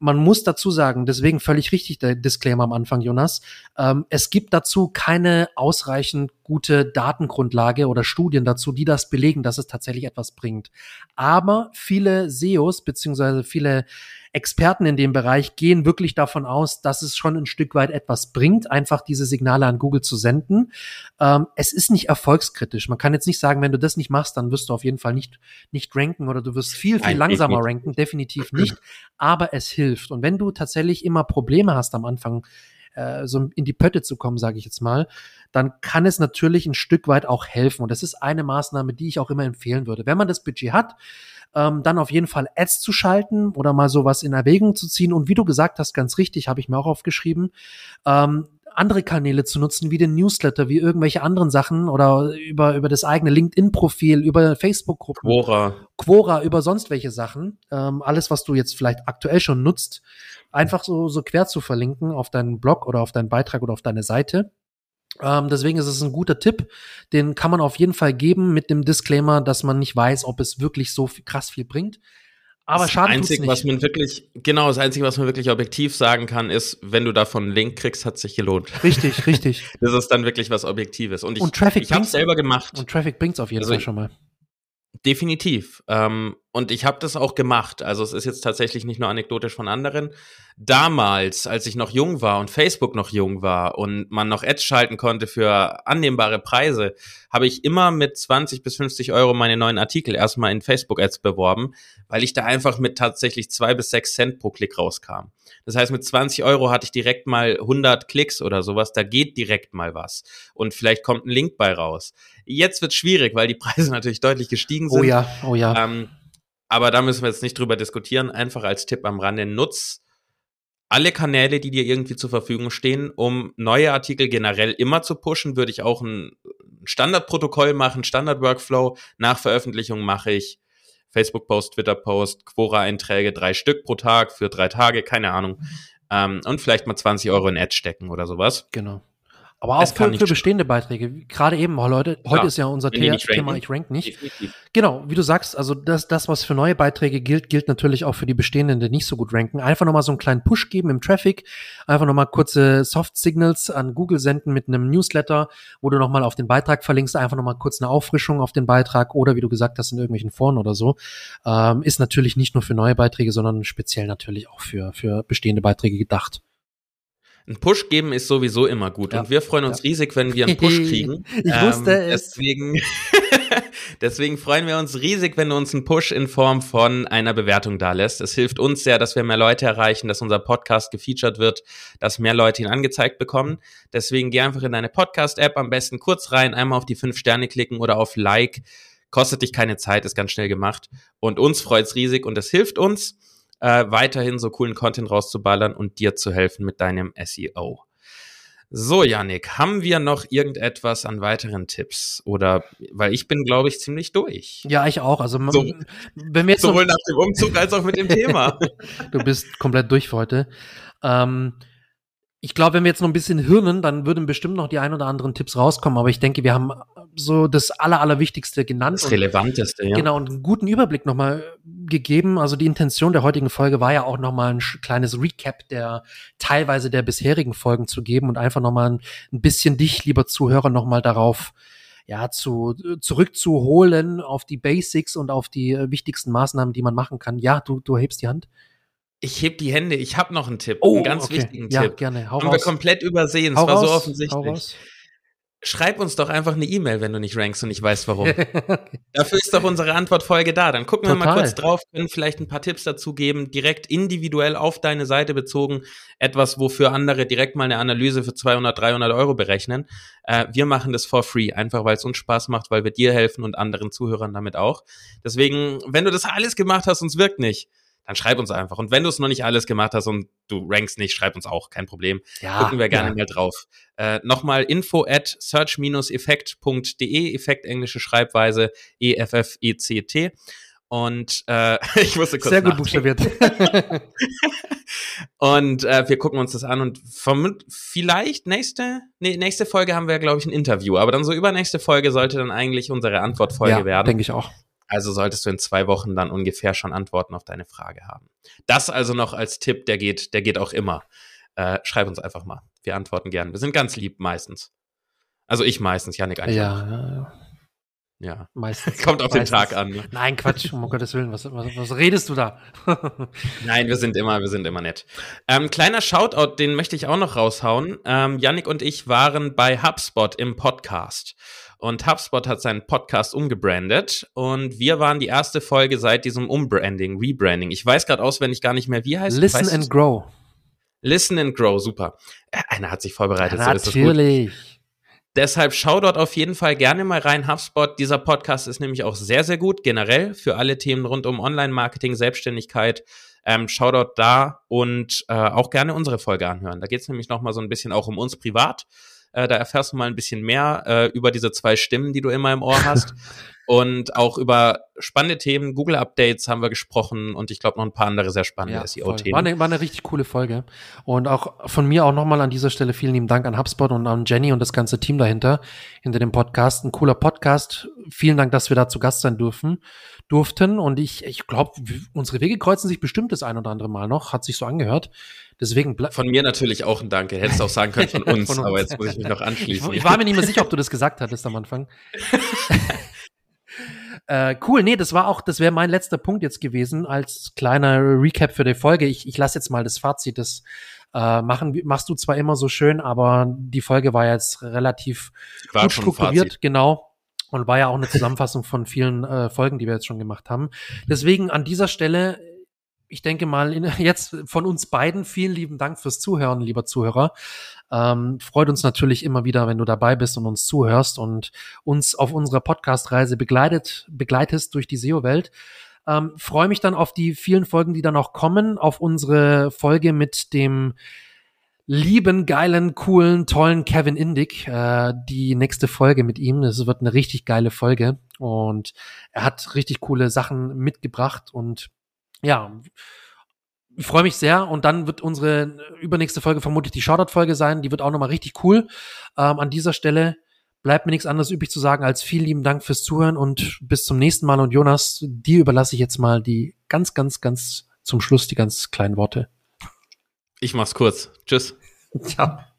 A: Man muss dazu sagen, deswegen völlig richtig der Disclaimer am Anfang, Jonas. Ähm, es gibt dazu keine ausreichend gute Datengrundlage oder Studien dazu, die das belegen, dass es tatsächlich etwas bringt. Aber viele SEOs beziehungsweise viele Experten in dem Bereich gehen wirklich davon aus, dass es schon ein Stück weit etwas bringt, einfach diese Signale an Google zu senden. Ähm, es ist nicht erfolgskritisch. Man kann jetzt nicht sagen, wenn du das nicht machst, dann wirst du auf jeden Fall nicht, nicht ranken oder du wirst viel, viel Nein, langsamer ranken. Definitiv nicht. Aber es hilft. Und wenn du tatsächlich immer Probleme hast am Anfang, äh, so in die Pötte zu kommen, sage ich jetzt mal, dann kann es natürlich ein Stück weit auch helfen. Und das ist eine Maßnahme, die ich auch immer empfehlen würde. Wenn man das Budget hat, ähm, dann auf jeden Fall Ads zu schalten oder mal sowas in Erwägung zu ziehen. Und wie du gesagt hast, ganz richtig, habe ich mir auch aufgeschrieben, ähm, andere Kanäle zu nutzen, wie den Newsletter, wie irgendwelche anderen Sachen oder über, über das eigene LinkedIn-Profil, über Facebook-Gruppen.
B: Quora.
A: Quora, über sonst welche Sachen. Ähm, alles, was du jetzt vielleicht aktuell schon nutzt, einfach so, so quer zu verlinken auf deinen Blog oder auf deinen Beitrag oder auf deine Seite. Ähm, deswegen ist es ein guter Tipp. Den kann man auf jeden Fall geben mit dem Disclaimer, dass man nicht weiß, ob es wirklich so viel, krass viel bringt. Aber das schade
B: Einzige, was man wirklich, genau, das Einzige, was man wirklich objektiv sagen kann, ist, wenn du davon einen Link kriegst, hat sich gelohnt.
A: Richtig, richtig. [LAUGHS]
B: das ist dann wirklich was Objektives. Und ich,
A: und Traffic
B: ich habe selber gemacht.
A: Und Traffic bringt's auf jeden also Fall schon mal.
B: Definitiv. Ähm, und ich habe das auch gemacht. Also es ist jetzt tatsächlich nicht nur anekdotisch von anderen. Damals, als ich noch jung war und Facebook noch jung war und man noch Ads schalten konnte für annehmbare Preise, habe ich immer mit 20 bis 50 Euro meine neuen Artikel erstmal in Facebook-Ads beworben, weil ich da einfach mit tatsächlich zwei bis sechs Cent pro Klick rauskam. Das heißt, mit 20 Euro hatte ich direkt mal 100 Klicks oder sowas. Da geht direkt mal was. Und vielleicht kommt ein Link bei raus. Jetzt wird schwierig, weil die [LAUGHS] Preise natürlich deutlich gestiegen oh sind.
A: Oh ja, oh ja.
B: Ähm, aber da müssen wir jetzt nicht drüber diskutieren. Einfach als Tipp am Rande, nutz alle Kanäle, die dir irgendwie zur Verfügung stehen, um neue Artikel generell immer zu pushen, würde ich auch ein Standardprotokoll machen, Standard-Workflow. Nach Veröffentlichung mache ich Facebook-Post, Twitter-Post, Quora-Einträge, drei Stück pro Tag für drei Tage, keine Ahnung. Ähm, und vielleicht mal 20 Euro in Ads stecken oder sowas.
A: Genau. Aber auch für, für bestehende Beiträge. Gerade eben, oh Leute, heute ja, ist ja unser The Thema, ich rank nicht. Definitiv. Genau, wie du sagst, also das, das, was für neue Beiträge gilt, gilt natürlich auch für die bestehenden, die nicht so gut ranken. Einfach nochmal so einen kleinen Push geben im Traffic, einfach nochmal kurze Soft Signals an Google senden mit einem Newsletter, wo du nochmal auf den Beitrag verlinkst, einfach nochmal kurz eine Auffrischung auf den Beitrag oder wie du gesagt hast, in irgendwelchen Foren oder so. Ähm, ist natürlich nicht nur für neue Beiträge, sondern speziell natürlich auch für, für bestehende Beiträge gedacht.
B: Ein Push geben ist sowieso immer gut ja. und wir freuen uns ja. riesig, wenn wir einen Push [LAUGHS] kriegen.
A: ich ähm, wusste es.
B: Deswegen, [LAUGHS] deswegen freuen wir uns riesig, wenn du uns einen Push in Form von einer Bewertung da lässt. Es hilft uns sehr, dass wir mehr Leute erreichen, dass unser Podcast gefeatured wird, dass mehr Leute ihn angezeigt bekommen. Deswegen geh einfach in deine Podcast-App, am besten kurz rein, einmal auf die fünf Sterne klicken oder auf Like. Kostet dich keine Zeit, ist ganz schnell gemacht. Und uns freut's riesig und es hilft uns äh, weiterhin so coolen Content rauszuballern und dir zu helfen mit deinem SEO. So, Yannick, haben wir noch irgendetwas an weiteren Tipps? Oder, weil ich bin, glaube ich, ziemlich durch.
A: Ja, ich auch. Also,
B: so, wenn wir jetzt sowohl nach dem Umzug als auch mit dem Thema. [LAUGHS]
A: du bist komplett durch für heute. Ähm, ich glaube, wenn wir jetzt noch ein bisschen hirnen, dann würden bestimmt noch die ein oder anderen Tipps rauskommen. Aber ich denke, wir haben so das Aller, Allerwichtigste genannt. Das
B: Relevanteste, ja.
A: Genau, und einen guten Überblick nochmal gegeben. Also die Intention der heutigen Folge war ja auch nochmal ein kleines Recap der teilweise der bisherigen Folgen zu geben und einfach nochmal ein, ein bisschen dich, lieber Zuhörer, nochmal darauf ja, zu, zurückzuholen auf die Basics und auf die äh, wichtigsten Maßnahmen, die man machen kann. Ja, du, du hebst die Hand.
B: Ich heb die Hände. Ich habe noch einen Tipp, oh, einen ganz okay. wichtigen ja, Tipp.
A: gerne.
B: Hau Haben raus. wir komplett übersehen. Hau es war raus. so offensichtlich. Schreib uns doch einfach eine E-Mail, wenn du nicht rankst und nicht weißt, warum. [LAUGHS] Dafür ist doch unsere Antwortfolge da. Dann gucken Total. wir mal kurz drauf, können vielleicht ein paar Tipps dazu geben, direkt individuell auf deine Seite bezogen. Etwas, wofür andere direkt mal eine Analyse für 200, 300 Euro berechnen. Äh, wir machen das for free, einfach weil es uns Spaß macht, weil wir dir helfen und anderen Zuhörern damit auch. Deswegen, wenn du das alles gemacht hast und es wirkt nicht, dann schreib uns einfach. Und wenn du es noch nicht alles gemacht hast und du rankst nicht, schreib uns auch, kein Problem. Ja, Gucken wir gerne ja. mal drauf. Äh, Nochmal info at search-effekt.de, Effekt englische Schreibweise E-F-F-E-C-T. Und äh, [LAUGHS] ich wusste kurz
A: Sehr gut buchstabiert. [LAUGHS]
B: und äh, wir gucken uns das an und vermut, vielleicht nächste, nee, nächste Folge haben wir, glaube ich, ein Interview. Aber dann so übernächste Folge sollte dann eigentlich unsere Antwortfolge ja, werden.
A: denke ich auch.
B: Also solltest du in zwei Wochen dann ungefähr schon Antworten auf deine Frage haben. Das also noch als Tipp, der geht, der geht auch immer. Äh, schreib uns einfach mal. Wir antworten gern. Wir sind ganz lieb meistens. Also ich meistens, Janik eigentlich.
A: Ja, ja,
B: ja. Ja.
A: Meistens. [LAUGHS]
B: Kommt auf
A: meistens.
B: den Tag an. Ne?
A: Nein, Quatsch, um Gottes Willen, was, was, was redest du da? [LAUGHS]
B: Nein, wir sind immer, wir sind immer nett. Ähm, kleiner Shoutout, den möchte ich auch noch raushauen. Ähm, Yannick und ich waren bei HubSpot im Podcast. Und HubSpot hat seinen Podcast umgebrandet und wir waren die erste Folge seit diesem Umbranding, Rebranding. Ich weiß gerade auswendig gar nicht mehr, wie heißt
A: es. Listen
B: weißt
A: and Grow.
B: Listen and Grow, super. Äh, einer hat sich vorbereitet.
A: Ja, so natürlich.
B: Deshalb schau dort auf jeden Fall gerne mal rein. HubSpot, dieser Podcast ist nämlich auch sehr, sehr gut, generell für alle Themen rund um Online-Marketing, Selbstständigkeit. Ähm, schau dort da und äh, auch gerne unsere Folge anhören. Da geht es nämlich nochmal so ein bisschen auch um uns privat. Äh, da erfährst du mal ein bisschen mehr äh, über diese zwei Stimmen, die du immer im Ohr hast. [LAUGHS] und auch über spannende Themen, Google-Updates haben wir gesprochen und ich glaube noch ein paar andere sehr spannende ja, SEO-Themen.
A: War, eine, war eine richtig coole Folge. Und auch von mir auch nochmal an dieser Stelle vielen lieben Dank an HubSpot und an Jenny und das ganze Team dahinter, hinter dem Podcast. Ein cooler Podcast. Vielen Dank, dass wir da zu Gast sein dürfen durften. Und ich, ich glaube, unsere Wege kreuzen sich bestimmt das ein oder andere Mal noch. Hat sich so angehört. Deswegen
B: von mir natürlich auch ein Danke. Hättest auch sagen können von [LAUGHS] uns, von uns. aber jetzt muss ich mich noch anschließen.
A: Ich, ich, war mir nicht mehr sicher, ob du das gesagt hattest am Anfang. [LAUGHS] Äh, cool, nee, das war auch, das wäre mein letzter Punkt jetzt gewesen als kleiner Recap für die Folge. Ich, ich lasse jetzt mal das Fazit des äh, machen, machst du zwar immer so schön, aber die Folge war jetzt relativ war gut strukturiert, genau. Und war ja auch eine Zusammenfassung von vielen äh, Folgen, die wir jetzt schon gemacht haben. Deswegen an dieser Stelle ich denke mal, in, [LAUGHS] jetzt von uns beiden vielen lieben Dank fürs Zuhören, lieber Zuhörer. Ähm, freut uns natürlich immer wieder, wenn du dabei bist und uns zuhörst und uns auf unserer Podcast-Reise begleitet, begleitest durch die SEO-Welt. Ähm, Freue mich dann auf die vielen Folgen, die dann auch kommen, auf unsere Folge mit dem lieben, geilen, coolen, tollen Kevin Indig. Äh, die nächste Folge mit ihm. Es wird eine richtig geile Folge. Und er hat richtig coole Sachen mitgebracht und ja, ich freue mich sehr und dann wird unsere übernächste Folge vermutlich die Shoutout-Folge sein. Die wird auch nochmal richtig cool. Ähm, an dieser Stelle bleibt mir nichts anderes übrig zu sagen als vielen lieben Dank fürs Zuhören und bis zum nächsten Mal. Und Jonas, dir überlasse ich jetzt mal die ganz, ganz, ganz zum Schluss die ganz kleinen Worte.
B: Ich mach's kurz. Tschüss. [LAUGHS] Ciao.